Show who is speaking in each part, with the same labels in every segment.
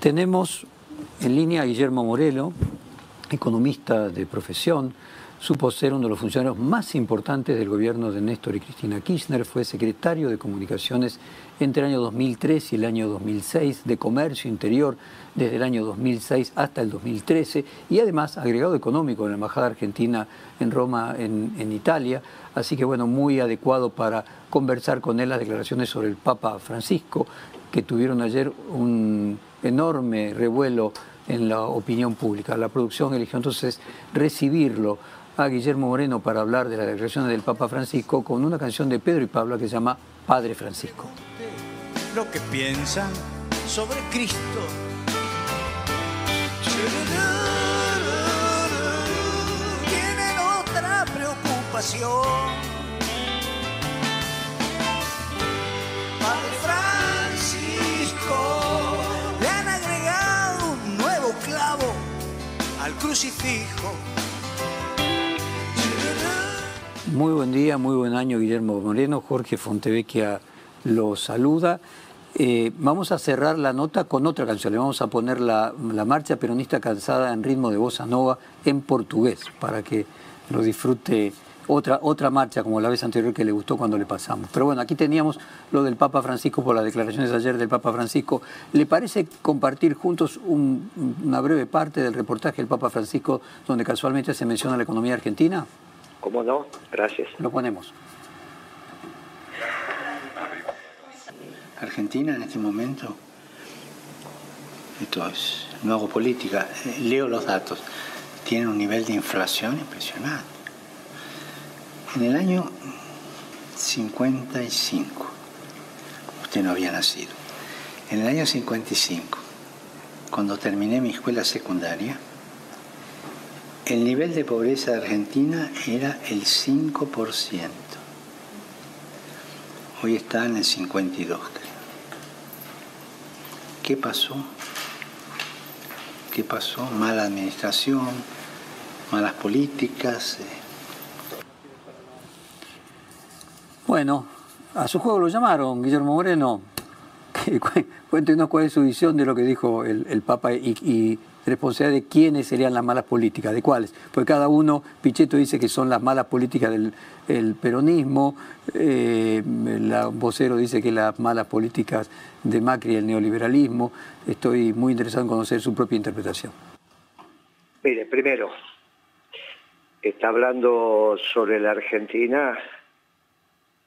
Speaker 1: Tenemos en línea a Guillermo Moreno, economista de profesión, supo ser uno de los funcionarios más importantes del gobierno de Néstor y Cristina Kirchner, fue secretario de Comunicaciones entre el año 2003 y el año 2006, de Comercio Interior desde el año 2006 hasta el 2013 y además agregado económico en la Embajada Argentina en Roma, en, en Italia. Así que bueno, muy adecuado para conversar con él las declaraciones sobre el Papa Francisco, que tuvieron ayer un enorme revuelo en la opinión pública. La producción eligió entonces recibirlo a Guillermo Moreno para hablar de las declaraciones del Papa Francisco con una canción de Pedro y Pablo que se llama Padre Francisco.
Speaker 2: Lo que piensan sobre Cristo. Tienen otra preocupación. Al crucifijo.
Speaker 1: Muy buen día, muy buen año Guillermo Moreno. Jorge Fontevecchia lo saluda. Eh, vamos a cerrar la nota con otra canción. Le vamos a poner la, la, marcha peronista cansada en ritmo de bossa nova en portugués para que lo disfrute otra, otra marcha como la vez anterior que le gustó cuando le pasamos. Pero bueno, aquí teníamos lo del Papa Francisco por las declaraciones de ayer del Papa Francisco. ¿Le parece compartir juntos un, una breve parte del reportaje del Papa Francisco donde casualmente se menciona la economía argentina?
Speaker 3: ¿Cómo no? Gracias.
Speaker 1: Lo ponemos.
Speaker 4: Argentina en este momento, esto es, no hago política, leo los datos, tiene un nivel de inflación impresionante. En el año 55, usted no había nacido, en el año 55, cuando terminé mi escuela secundaria, el nivel de pobreza de Argentina era el 5%. Hoy está en el 52%. ¿Qué pasó? ¿Qué pasó? Mala administración, malas políticas.
Speaker 1: Bueno, a su juego lo llamaron, Guillermo Moreno. Cuéntenos cuál es su visión de lo que dijo el, Papa y, y responsabilidad de quiénes serían las malas políticas, de cuáles. Porque cada uno, Pichetto dice que son las malas políticas del el peronismo, eh, vocero dice que las malas políticas de Macri y el neoliberalismo. Estoy muy interesado en conocer su propia interpretación.
Speaker 3: Mire, primero, está hablando sobre la Argentina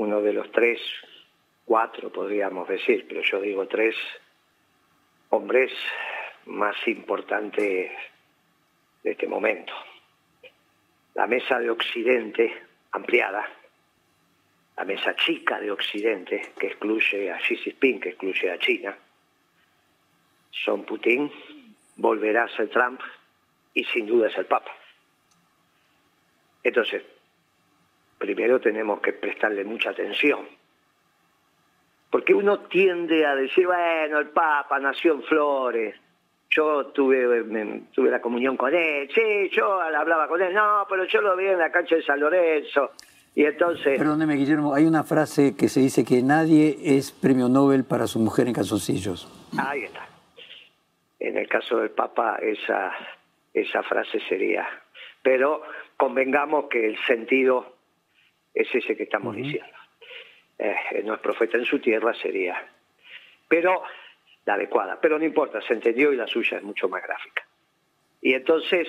Speaker 3: uno de los tres, cuatro podríamos decir, pero yo digo tres hombres más importante de este momento. La mesa de Occidente ampliada, la mesa chica de Occidente que excluye a Xi Jinping, que excluye a China, son Putin, volverá a ser Trump y sin duda es el Papa. Entonces, primero tenemos que prestarle mucha atención porque uno tiende a decir, bueno, el Papa nació en Flores, yo tuve, tuve la comunión con él, sí, yo hablaba con él, no, pero yo lo vi en la cancha de San Lorenzo. Y entonces...
Speaker 1: Perdóneme, Guillermo, hay una frase que se dice que nadie es premio Nobel para su mujer en calzoncillos.
Speaker 3: Ahí está. En el caso del Papa, esa, esa frase sería... Pero convengamos que el sentido es ese que estamos uh -huh. diciendo. Eh, no es profeta en su tierra, sería... Pero la adecuada. Pero no importa, se entendió y la suya es mucho más gráfica. Y entonces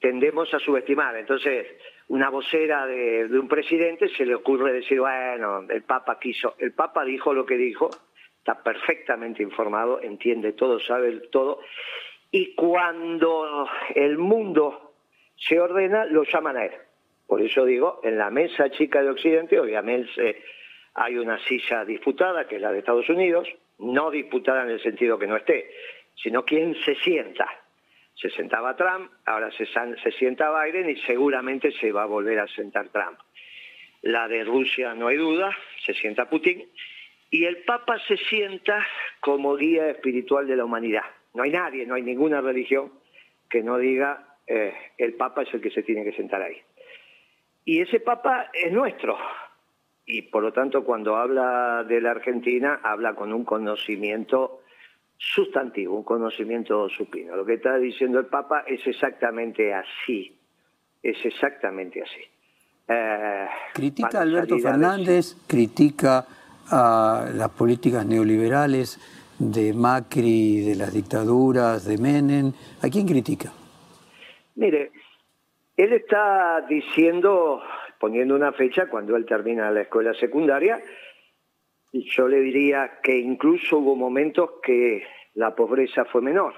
Speaker 3: tendemos a subestimar. Entonces, una vocera de, de, un presidente se le ocurre decir, bueno, el Papa quiso, el Papa dijo lo que dijo, está perfectamente informado, entiende todo, sabe todo, y cuando el mundo se ordena, lo llaman a él. Por eso digo, en la mesa chica de Occidente, obviamente hay una silla disputada, que es la de Estados Unidos, no disputada en el sentido que no esté, sino quién se sienta. Se sentaba Trump, ahora se, sienta Biden y seguramente se va a volver a sentar Trump. La de Rusia no hay duda, se sienta Putin, y el Papa se sienta como guía espiritual de la humanidad. No hay nadie, no hay ninguna religión que no diga eh, el Papa es el que se tiene que sentar ahí. Y ese Papa es nuestro, y por lo tanto cuando habla de la Argentina habla con un conocimiento sustantivo, un conocimiento supino. Lo que está diciendo el Papa es exactamente así, es exactamente así.
Speaker 1: Eh, critica a Alberto Fernández, critica a las políticas neoliberales de Macri, de las dictaduras, de Menem. ¿A quién critica?
Speaker 3: Mire, él está diciendo, poniendo una fecha cuando él termina la escuela secundaria, yo le diría que incluso hubo momentos que la pobreza fue menor.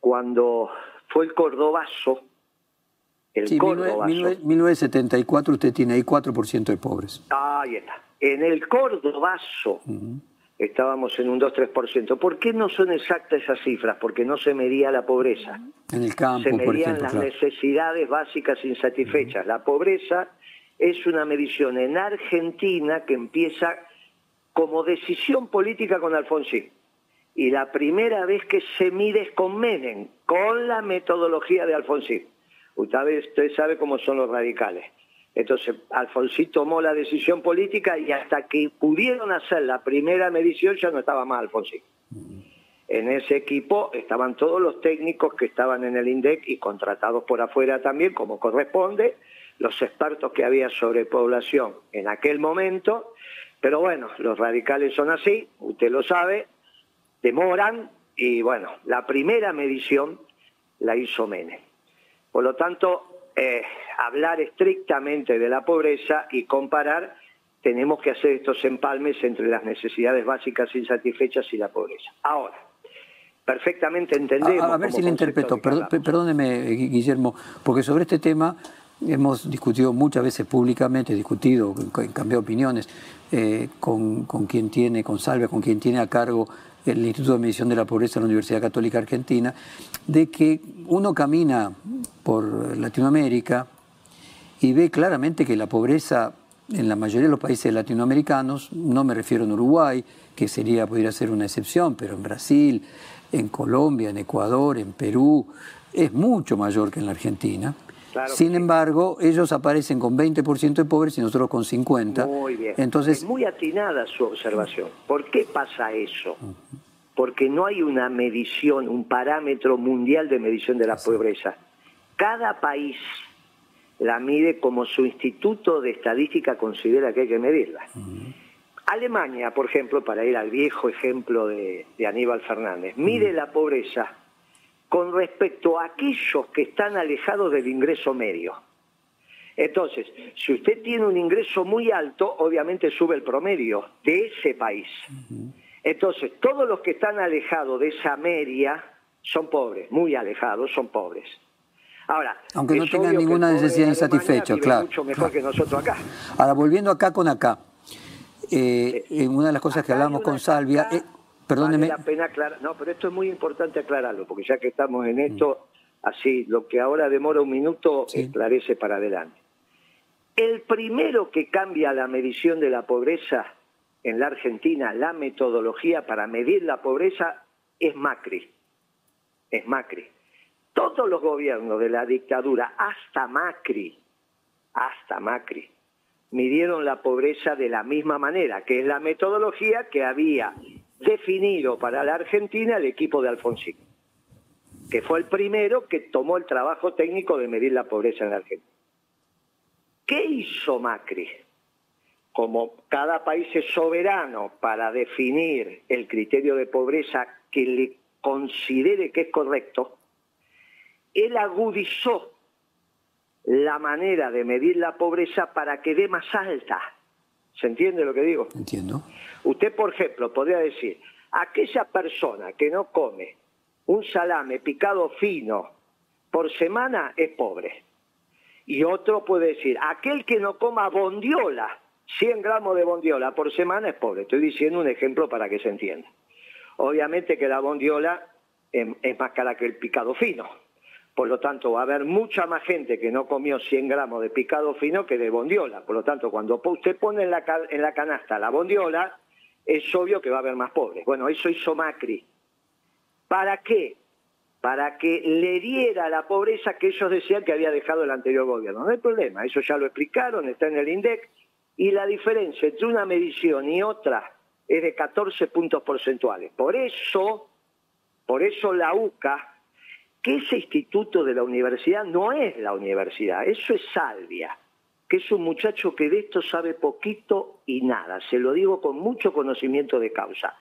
Speaker 3: Cuando fue el Cordobazo,
Speaker 1: el sí, Cordobazo... 1974 usted tiene ahí 4% de pobres.
Speaker 3: Ahí está. En el Cordobazo estábamos en un 2-3%. ¿Por qué no son exactas esas cifras? Porque no se medía la pobreza.
Speaker 1: En el campo,
Speaker 3: Se medían las necesidades básicas insatisfechas. La pobreza es una medición en Argentina que empieza como decisión política con Alfonsín. Y la primera vez que se mide es con Menem, con la metodología de Alfonsín. Usted, usted sabe cómo son los radicales. Entonces, Alfonsín tomó la decisión política y hasta que pudieron hacer la primera medición ya no estaba más Alfonsín. En ese equipo estaban todos los técnicos que estaban en el INDEC y contratados por afuera también, como corresponde, los expertos que había sobre población en aquel momento, pero bueno, los radicales son así, usted lo sabe, demoran y bueno, la primera medición la hizo Menem. Por lo tanto, eh, hablar estrictamente de la pobreza y comparar, tenemos que hacer estos empalmes entre las necesidades básicas insatisfechas y la pobreza. Ahora, perfectamente entendemos...
Speaker 1: A, ver si le interpreto, perdóneme Guillermo, porque sobre este tema hemos discutido muchas veces públicamente, discutido, cambiado opiniones eh, con, con, quien tiene, con Salve, con quien tiene a cargo el Instituto de Medición de la Pobreza de la Universidad Católica Argentina, de que uno camina por Latinoamérica y ve claramente que la pobreza en la mayoría de los países latinoamericanos, no me refiero en Uruguay, que sería, podría ser una excepción, pero en Brasil, en Colombia, en Ecuador, en Perú, es mucho mayor que en la Argentina. Sin embargo, ellos aparecen con 20% de pobres y nosotros con 50%.
Speaker 3: Muy bien. Entonces, es muy atinada su observación. ¿Por qué pasa eso? Porque no hay una medición, un parámetro mundial de medición de la pobreza. Cada país la mide como su instituto de estadística considera que hay que medirla. Alemania, por ejemplo, para ir al viejo ejemplo de, Aníbal Fernández, mide la pobreza con respecto a aquellos que están alejados del ingreso medio. Entonces, si usted tiene un ingreso muy alto, obviamente sube el promedio de ese país. Entonces, todos los que están alejados de esa media son pobres, muy alejados son pobres.
Speaker 1: Ahora, aunque no tengan ninguna necesidad insatisfecha, claro.
Speaker 3: Mucho mejor que nosotros acá.
Speaker 1: Ahora, volviendo acá con acá, eh, en una de las cosas que hablamos con Salvia, eh, perdóneme.
Speaker 3: la pena aclarar, no, pero esto es muy importante aclararlo, porque ya que estamos en esto, así, lo que ahora demora un minuto, esclarece para adelante. El primero que cambia la medición de la pobreza en la Argentina, la metodología para medir la pobreza, es Macri. Es Macri todos los gobiernos de la dictadura, hasta Macri, hasta Macri, midieron la pobreza de la misma manera, que es la metodología que había definido para la Argentina el equipo de Alfonsín, que fue el primero que tomó el trabajo técnico de medir la pobreza en la Argentina. ¿Qué hizo Macri? Como cada país es soberano para definir el criterio de pobreza que le considere que es correcto, él agudizó la manera de medir la pobreza para que dé más alta. ¿Se entiende lo que digo?
Speaker 1: Entiendo.
Speaker 3: Usted, por ejemplo, podría decir, aquella persona que no come un salame picado fino por semana es pobre. Y otro puede decir, aquel que no coma bondiola, 100 gramos de bondiola por semana es pobre. Estoy diciendo un ejemplo para que se entienda. Obviamente que la bondiola es más cara que el picado fino por lo tanto, va a haber mucha más gente que no comió 100 gramos de picado fino que de bondiola. Por lo tanto, cuando usted pone en la, en la canasta la bondiola, es obvio que va a haber más pobres. Bueno, eso hizo Macri. ¿Para qué? Para que le diera la pobreza que ellos decían que había dejado el anterior gobierno. No hay problema, eso ya lo explicaron, está en el INDEC. Y la diferencia entre una medición y otra es de 14 puntos porcentuales. Por eso, por eso la UCA, que ese instituto de la universidad no es la universidad, eso es Salvia, que es un muchacho que de esto sabe poquito y nada, se lo digo con mucho conocimiento de causa.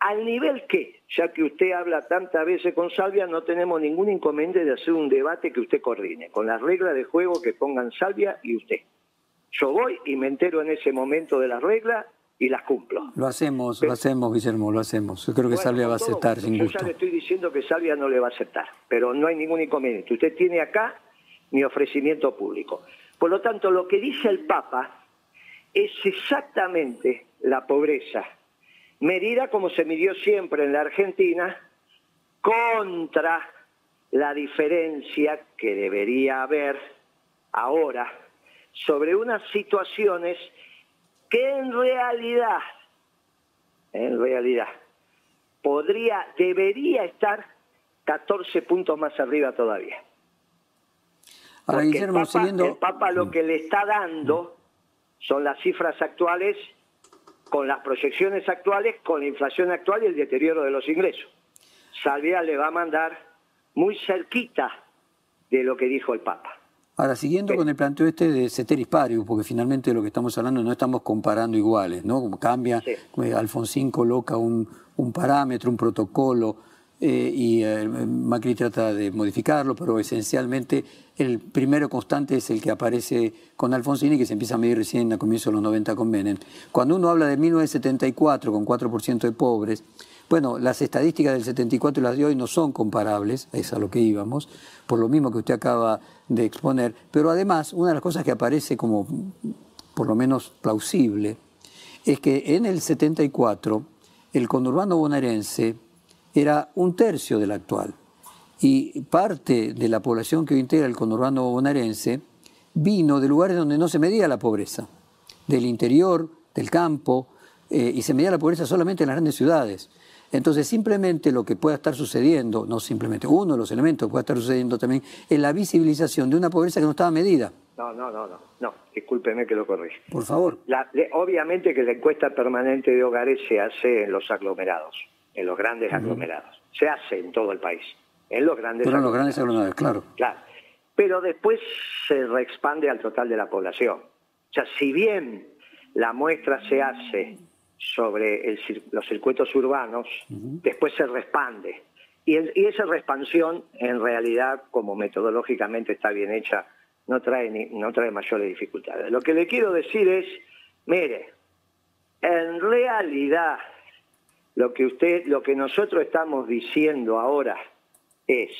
Speaker 3: Al nivel que, ya que usted habla tantas veces con Salvia, no tenemos ningún inconveniente de hacer un debate que usted coordine, con las reglas de juego que pongan Salvia y usted. Yo voy y me entero en ese momento de las reglas y las cumplo.
Speaker 1: Lo hacemos, lo hacemos, Guillermo, lo hacemos. Yo creo que Salvia va a aceptar sin gusto.
Speaker 3: Yo ya le estoy diciendo que Salvia no le va a aceptar, pero no hay ningún inconveniente. Usted tiene acá mi ofrecimiento público. Por lo tanto, lo que dice el Papa es exactamente la pobreza medida como se midió siempre en la Argentina, contra la diferencia que debería haber ahora sobre unas situaciones que en realidad, en realidad, podría, debería estar 14 puntos más arriba todavía. Ahora, Guillermo, el, Papa, el Papa lo que le está dando son las cifras actuales con las proyecciones actuales, con la inflación actual y el deterioro de los ingresos. Salvia le va a mandar muy cerquita de lo que dijo el Papa.
Speaker 1: Ahora, siguiendo con el planteo este de Ceteris Paribus, porque finalmente de lo que estamos hablando no estamos comparando iguales, ¿no? Como cambia, eh, Alfonsín coloca un, un parámetro, un protocolo, eh, y eh, Macri trata de modificarlo, pero esencialmente el primero constante es el que aparece con Alfonsín y que se empieza a medir recién a comienzos de los 90 con Menem. Cuando uno habla de 1974 con 4% de pobres, bueno, las estadísticas del 74 y las de hoy no son comparables, es a lo que íbamos, por lo mismo que usted acaba de exponer, pero además una de las cosas que aparece como por lo menos plausible es que en el 74 el conurbano bonaerense era un tercio del actual. Y parte de la población que hoy integra el conurbano bonaerense vino de lugares donde no se medía la pobreza, del interior, del campo, eh, y se medía la pobreza solamente en las grandes ciudades. Entonces, simplemente lo que pueda estar sucediendo, no simplemente, uno de los elementos que pueda estar sucediendo también, es la visibilización de una pobreza que no estaba medida.
Speaker 3: No, no, no, no, no, discúlpeme que lo corrija.
Speaker 1: Por favor.
Speaker 3: obviamente que la encuesta permanente de hogares se hace en los aglomerados en los grandes aglomerados. Se hace en todo el país, en los grandes
Speaker 1: Pero en los grandes aglomerados, claro.
Speaker 3: Claro. Pero después se reexpande al total de la población. O sea, si bien la muestra se hace sobre los circuitos urbanos, después se respande. Y, y, esa expansión, en realidad, como metodológicamente está bien hecha, no trae, ni, no trae mayores dificultades. Lo que le quiero decir es, mire, en realidad lo que usted, lo que nosotros estamos diciendo ahora es,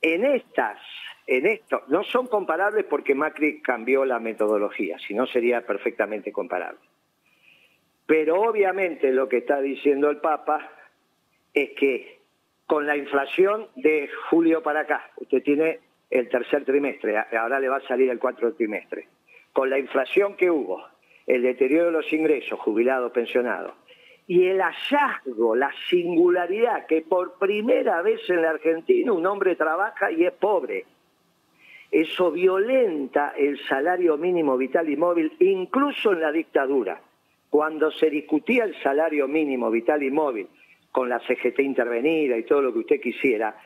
Speaker 3: en estas, en esto, no son comparables porque Macri cambió la metodología, si no sería perfectamente comparable. Pero obviamente lo que está diciendo el Papa es que con la inflación de julio para acá, usted tiene el tercer trimestre, ahora le va a salir el cuarto trimestre, con la inflación que hubo, el deterioro de los ingresos, jubilados, pensionados, y el hallazgo, la singularidad, que por primera vez en la Argentina un hombre trabaja y es pobre. Eso violenta el salario mínimo vital y móvil, incluso en la dictadura. Cuando se discutía el salario mínimo vital y móvil, con la CGT intervenida y todo lo que usted quisiera,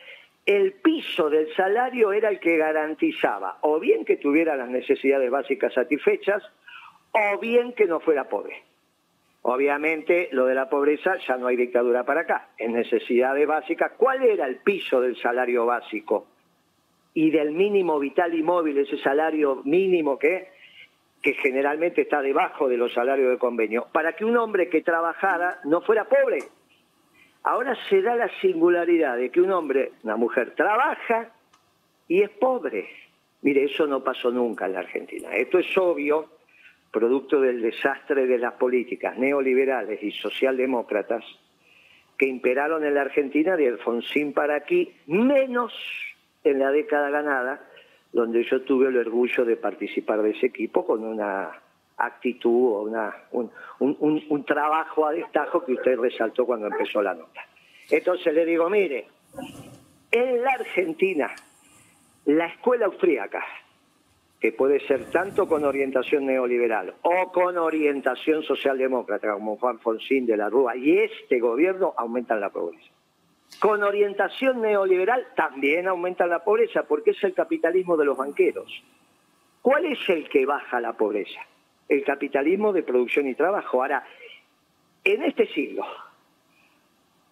Speaker 3: el piso del salario era el que garantizaba o bien que tuviera las necesidades básicas satisfechas o bien que no fuera pobre. Obviamente, lo de la pobreza ya no hay dictadura para acá, en necesidades básicas. ¿Cuál era el piso del salario básico? Y del mínimo vital y móvil, ese salario mínimo que, que generalmente está debajo de los salarios de convenio, para que un hombre que trabajara no fuera pobre. Ahora se da la singularidad de que un hombre, una mujer, trabaja y es pobre. Mire, eso no pasó nunca en la Argentina. Esto es obvio producto del desastre de las políticas neoliberales y socialdemócratas que imperaron en la Argentina de Alfonsín para aquí, menos en la década ganada, donde yo tuve el orgullo de participar de ese equipo con una actitud o una, un, un trabajo a destajo que usted resaltó cuando empezó la nota. Entonces le digo, mire, en la Argentina, la escuela austríaca, que puede ser tanto con orientación neoliberal o con orientación socialdemócrata, como Juan Fonsín de la Rúa, y este gobierno aumentan la pobreza. Con orientación neoliberal también aumentan la pobreza, porque es el capitalismo de los banqueros. ¿Cuál es el que baja la pobreza? El capitalismo de producción y trabajo. Ahora, en este siglo,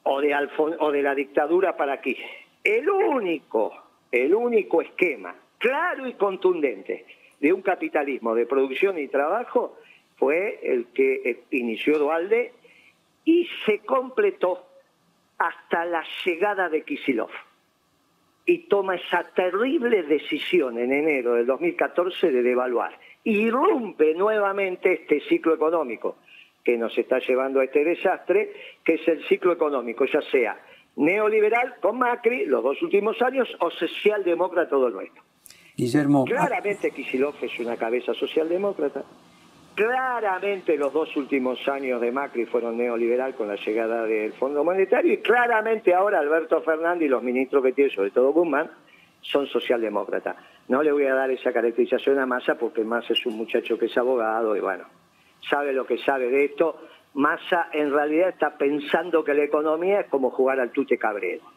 Speaker 3: o de, o de la dictadura para aquí, el único, el único esquema claro y contundente de un capitalismo de producción y trabajo fue el que eh, inició Dualde y se completó hasta la llegada de Kisilov. Y toma esa terrible decisión en enero del 2014 de devaluar. Irrumpe nuevamente este ciclo económico que nos está llevando a este desastre, que es el ciclo económico, ya sea neoliberal con Macri los dos últimos años o socialdemócrata todo el nuestro.
Speaker 1: Guillermo.
Speaker 3: Claramente Kisilov es una cabeza socialdemócrata. Claramente los dos últimos años de Macri fueron neoliberal con la llegada del Fondo Monetario y claramente ahora Alberto Fernández y los ministros que tiene, sobre todo Guzmán, son socialdemócratas. No le voy a dar esa caracterización a Massa porque Massa es un muchacho que es abogado y bueno, sabe lo que sabe de esto. Massa en realidad está pensando que la economía es como jugar al tute cabrero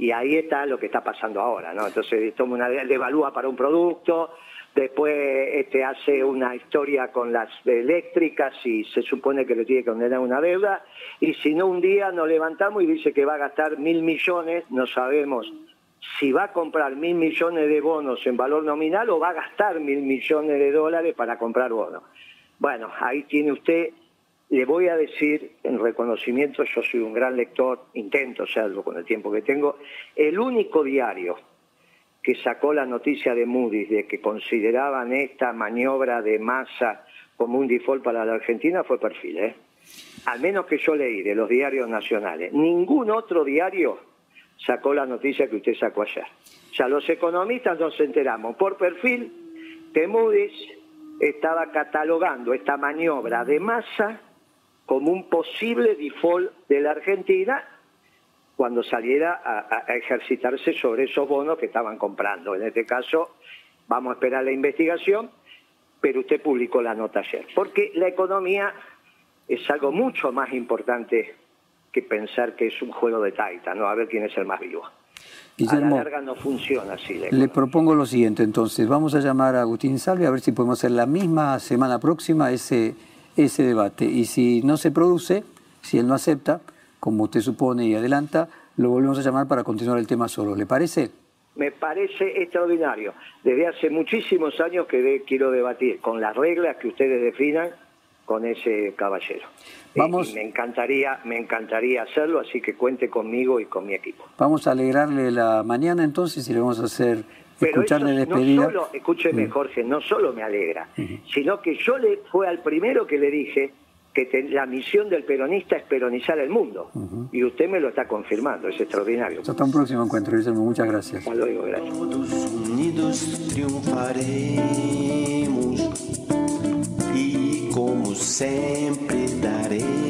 Speaker 3: y ahí está lo que está pasando ahora, ¿no? Entonces toma una devalúa para un producto, después este hace una historia con las eléctricas y se supone que le tiene que condenar una deuda, y si no un día nos levantamos y dice que va a gastar mil millones, no sabemos si va a comprar mil millones de bonos en valor nominal o va a gastar mil millones de dólares para comprar bonos. Bueno, ahí tiene usted le voy a decir, en reconocimiento, yo soy un gran lector, intento serlo con el tiempo que tengo, el único diario que sacó la noticia de Moody's de que consideraban esta maniobra de masa como un default para la Argentina fue Perfil, ¿eh? al menos que yo leí de los diarios nacionales. Ningún otro diario sacó la noticia que usted sacó ayer. O sea, los economistas nos enteramos por perfil que Moody's estaba catalogando esta maniobra de masa como un posible default de la Argentina cuando saliera a, ejercitarse sobre esos bonos que estaban comprando. En este caso, vamos a esperar la investigación, pero usted publicó la nota ayer. Porque la economía es algo mucho más importante que pensar que es un juego de taita, ¿no? A ver quién es el más vivo. a la larga no funciona así.
Speaker 1: Le propongo lo siguiente, entonces, vamos a llamar a Agustín Salvi a ver si podemos hacer la misma semana próxima ese ese debate. Y si no se produce, si él no acepta, como usted supone y adelanta, lo volvemos a llamar para continuar el tema solo. ¿Le parece?
Speaker 3: Me parece extraordinario. Desde hace muchísimos años que quiero debatir con las reglas que ustedes definan con ese caballero. Vamos, me encantaría, me encantaría hacerlo, así que cuente conmigo y con mi equipo.
Speaker 1: Vamos a alegrarle la mañana entonces y le vamos a hacer
Speaker 3: pero eso no solo, escúcheme Jorge, no solo me alegra, sino que yo le fue al primero que le dije que la misión del peronista es peronizar el mundo. Y usted me lo está confirmando, es extraordinario.
Speaker 1: Hasta un próximo encuentro, Guillermo. Muchas gracias.
Speaker 3: Hasta luego, gracias. Todos unidos triunfaremos y como siempre daremos